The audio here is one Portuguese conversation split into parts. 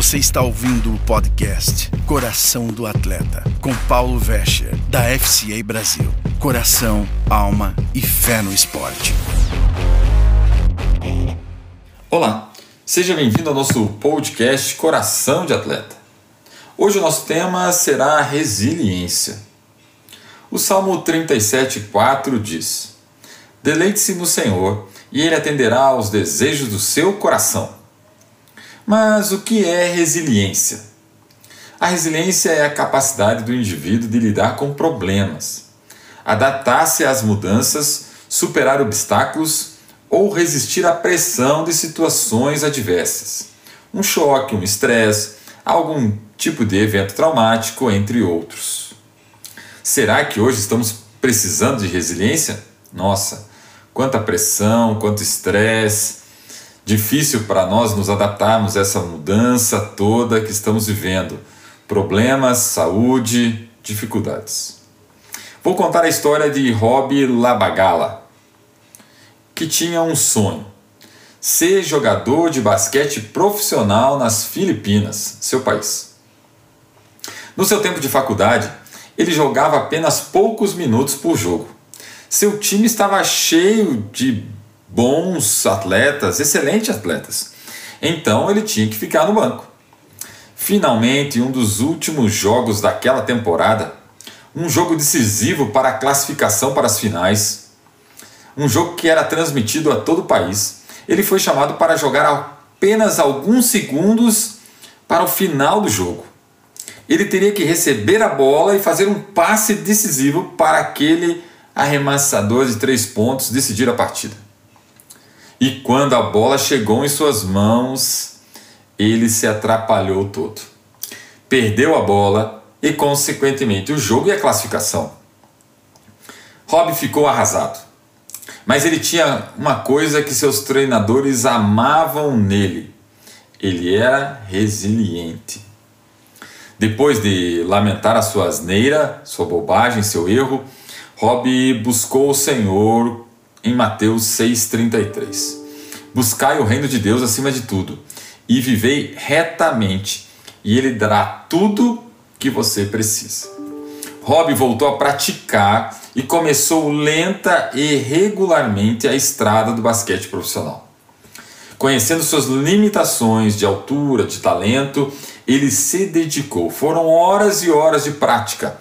Você está ouvindo o podcast Coração do Atleta, com Paulo Vescher, da FCA Brasil. Coração, alma e fé no esporte. Olá, seja bem-vindo ao nosso podcast Coração de Atleta. Hoje o nosso tema será resiliência. O Salmo 37,4 diz: Deleite-se no Senhor, e Ele atenderá aos desejos do seu coração. Mas o que é resiliência? A resiliência é a capacidade do indivíduo de lidar com problemas, adaptar-se às mudanças, superar obstáculos ou resistir à pressão de situações adversas. Um choque, um estresse, algum tipo de evento traumático, entre outros. Será que hoje estamos precisando de resiliência? Nossa, quanta pressão, quanto estresse, difícil para nós nos adaptarmos a essa mudança toda que estamos vivendo. Problemas, saúde, dificuldades. Vou contar a história de Rob Labagala, que tinha um sonho: ser jogador de basquete profissional nas Filipinas, seu país. No seu tempo de faculdade, ele jogava apenas poucos minutos por jogo. Seu time estava cheio de bons atletas, excelentes atletas. Então ele tinha que ficar no banco. Finalmente, em um dos últimos jogos daquela temporada, um jogo decisivo para a classificação para as finais, um jogo que era transmitido a todo o país, ele foi chamado para jogar apenas alguns segundos para o final do jogo. Ele teria que receber a bola e fazer um passe decisivo para aquele arremessador de três pontos decidir a partida. E quando a bola chegou em suas mãos, ele se atrapalhou todo. Perdeu a bola e, consequentemente, o jogo e a classificação. Rob ficou arrasado. Mas ele tinha uma coisa que seus treinadores amavam nele: ele era resiliente. Depois de lamentar a sua asneira, sua bobagem, seu erro, Rob buscou o Senhor em Mateus 6,33. Buscai o reino de Deus acima de tudo, e vivei retamente, e Ele dará tudo que você precisa. Rob voltou a praticar e começou lenta e regularmente a estrada do basquete profissional. Conhecendo suas limitações de altura, de talento, ele se dedicou. Foram horas e horas de prática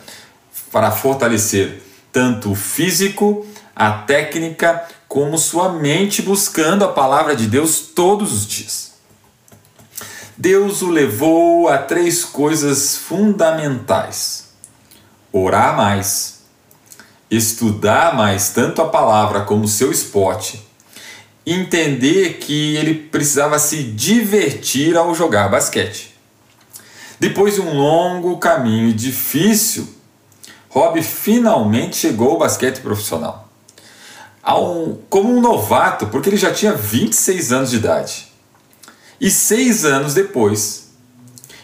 para fortalecer tanto o físico a técnica como sua mente buscando a palavra de Deus todos os dias. Deus o levou a três coisas fundamentais: orar mais, estudar mais tanto a palavra como seu esporte, entender que ele precisava se divertir ao jogar basquete. Depois de um longo caminho difícil, Rob finalmente chegou ao basquete profissional um, como um novato, porque ele já tinha 26 anos de idade. E seis anos depois,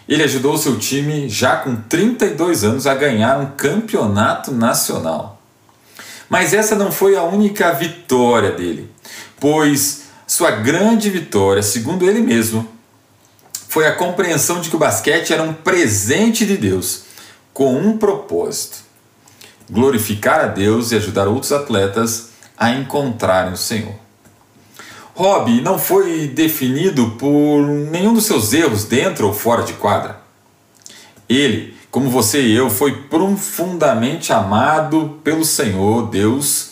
ele ajudou o seu time, já com 32 anos, a ganhar um campeonato nacional. Mas essa não foi a única vitória dele, pois sua grande vitória, segundo ele mesmo, foi a compreensão de que o basquete era um presente de Deus, com um propósito: glorificar a Deus e ajudar outros atletas a encontrarem o Senhor. Rob não foi definido por nenhum dos seus erros dentro ou fora de quadra. Ele, como você e eu, foi profundamente amado pelo Senhor Deus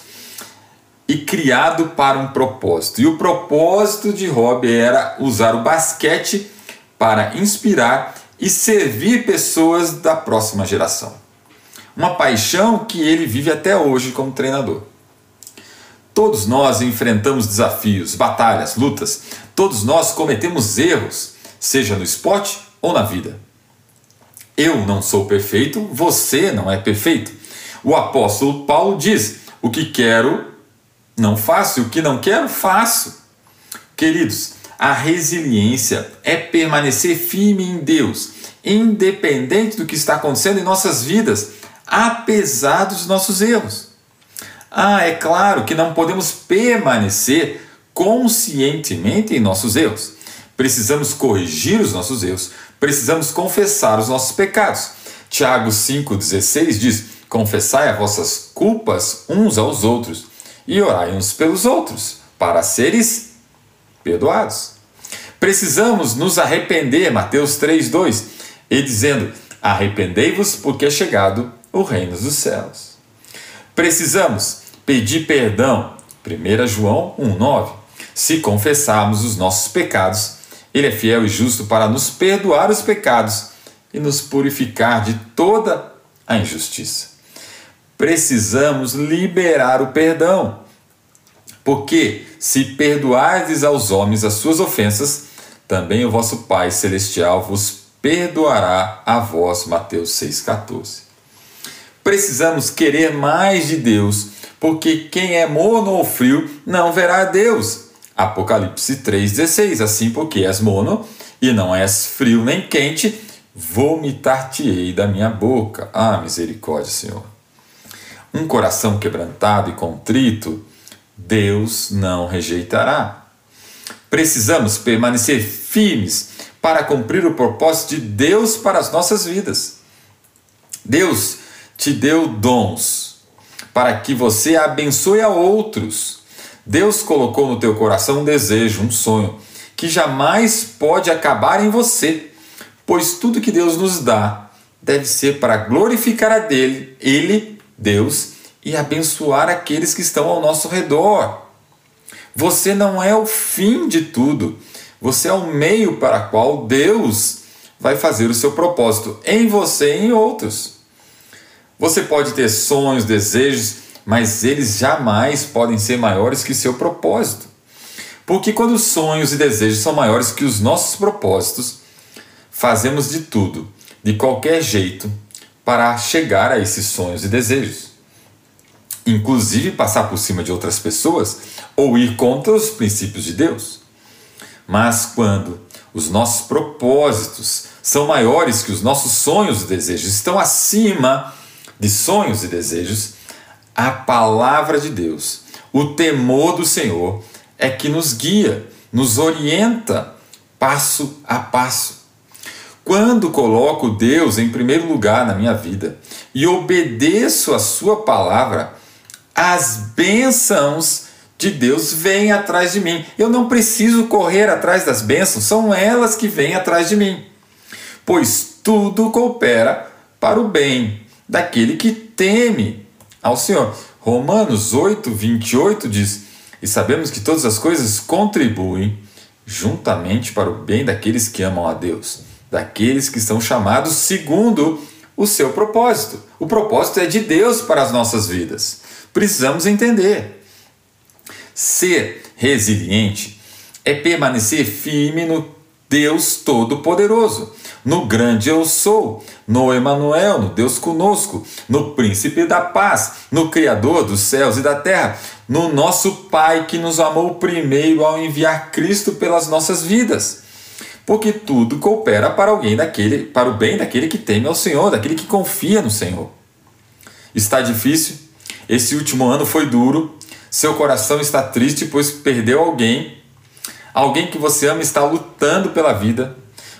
e criado para um propósito. E o propósito de Rob era usar o basquete para inspirar e servir pessoas da próxima geração. Uma paixão que ele vive até hoje como treinador. Todos nós enfrentamos desafios, batalhas, lutas. Todos nós cometemos erros, seja no esporte ou na vida. Eu não sou perfeito, você não é perfeito. O apóstolo Paulo diz: O que quero, não faço, e o que não quero, faço. Queridos, a resiliência é permanecer firme em Deus, independente do que está acontecendo em nossas vidas, apesar dos nossos erros. Ah, é claro que não podemos permanecer conscientemente em nossos erros, precisamos corrigir os nossos erros, precisamos confessar os nossos pecados. Tiago 5,16 diz: Confessai as vossas culpas uns aos outros e orai uns pelos outros, para seres perdoados. Precisamos nos arrepender, Mateus 3,2, e dizendo: Arrependei-vos, porque é chegado o reino dos céus. Precisamos pedir perdão, 1 João 1,9. Se confessarmos os nossos pecados, Ele é fiel e justo para nos perdoar os pecados e nos purificar de toda a injustiça. Precisamos liberar o perdão, porque se perdoardes aos homens as suas ofensas, também o vosso Pai Celestial vos perdoará a vós. Mateus 6,14. Precisamos querer mais de Deus, porque quem é morno ou frio não verá Deus. Apocalipse 3,16. Assim, porque és mono e não és frio nem quente, vomitar-te-ei da minha boca. Ah, misericórdia, Senhor. Um coração quebrantado e contrito, Deus não rejeitará. Precisamos permanecer firmes para cumprir o propósito de Deus para as nossas vidas. Deus te deu dons para que você abençoe a outros. Deus colocou no teu coração um desejo, um sonho, que jamais pode acabar em você, pois tudo que Deus nos dá deve ser para glorificar a dele, ele, Deus, e abençoar aqueles que estão ao nosso redor. Você não é o fim de tudo, você é o meio para qual Deus vai fazer o seu propósito em você e em outros. Você pode ter sonhos, desejos, mas eles jamais podem ser maiores que seu propósito. Porque quando os sonhos e desejos são maiores que os nossos propósitos, fazemos de tudo, de qualquer jeito, para chegar a esses sonhos e desejos. Inclusive passar por cima de outras pessoas ou ir contra os princípios de Deus. Mas quando os nossos propósitos são maiores que os nossos sonhos e desejos, estão acima de sonhos e desejos, a palavra de Deus, o temor do Senhor é que nos guia, nos orienta passo a passo. Quando coloco Deus em primeiro lugar na minha vida e obedeço a Sua palavra, as bênçãos de Deus vêm atrás de mim. Eu não preciso correr atrás das bênçãos, são elas que vêm atrás de mim. Pois tudo coopera para o bem daquele que teme ao Senhor. Romanos 8, 28 diz: E sabemos que todas as coisas contribuem juntamente para o bem daqueles que amam a Deus, daqueles que são chamados segundo o seu propósito. O propósito é de Deus para as nossas vidas. Precisamos entender. Ser resiliente é permanecer firme no Deus Todo-Poderoso, no grande eu sou, no Emanuel, no Deus conosco, no príncipe da paz, no criador dos céus e da terra, no nosso Pai que nos amou primeiro ao enviar Cristo pelas nossas vidas. Porque tudo coopera para alguém daquele, para o bem daquele que teme ao Senhor, daquele que confia no Senhor. Está difícil? Esse último ano foi duro. Seu coração está triste pois perdeu alguém Alguém que você ama está lutando pela vida.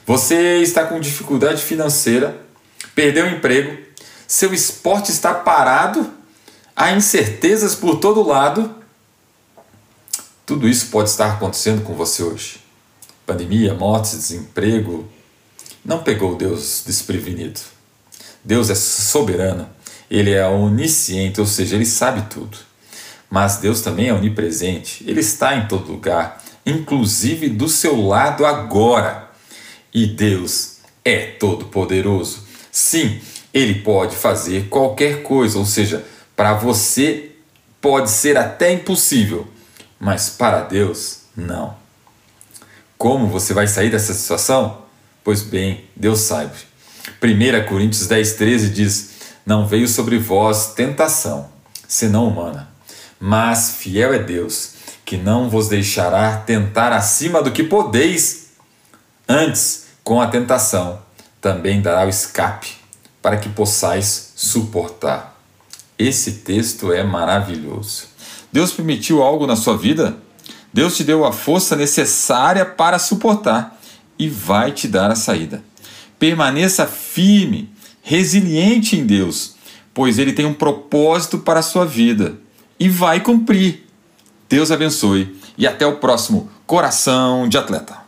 Você está com dificuldade financeira, perdeu o emprego, seu esporte está parado, há incertezas por todo lado. Tudo isso pode estar acontecendo com você hoje. Pandemia, mortes, desemprego. Não pegou Deus desprevenido. Deus é soberano, ele é onisciente, ou seja, ele sabe tudo. Mas Deus também é onipresente, ele está em todo lugar inclusive do seu lado agora. E Deus é todo-poderoso. Sim, ele pode fazer qualquer coisa, ou seja, para você pode ser até impossível, mas para Deus, não. Como você vai sair dessa situação? Pois bem, Deus sabe. 1 Coríntios 10, 13 diz: Não veio sobre vós tentação, senão humana, mas fiel é Deus que não vos deixará tentar acima do que podeis. Antes, com a tentação, também dará o escape, para que possais suportar. Esse texto é maravilhoso. Deus permitiu algo na sua vida? Deus te deu a força necessária para suportar e vai te dar a saída. Permaneça firme, resiliente em Deus, pois Ele tem um propósito para a sua vida e vai cumprir. Deus abençoe e até o próximo Coração de Atleta.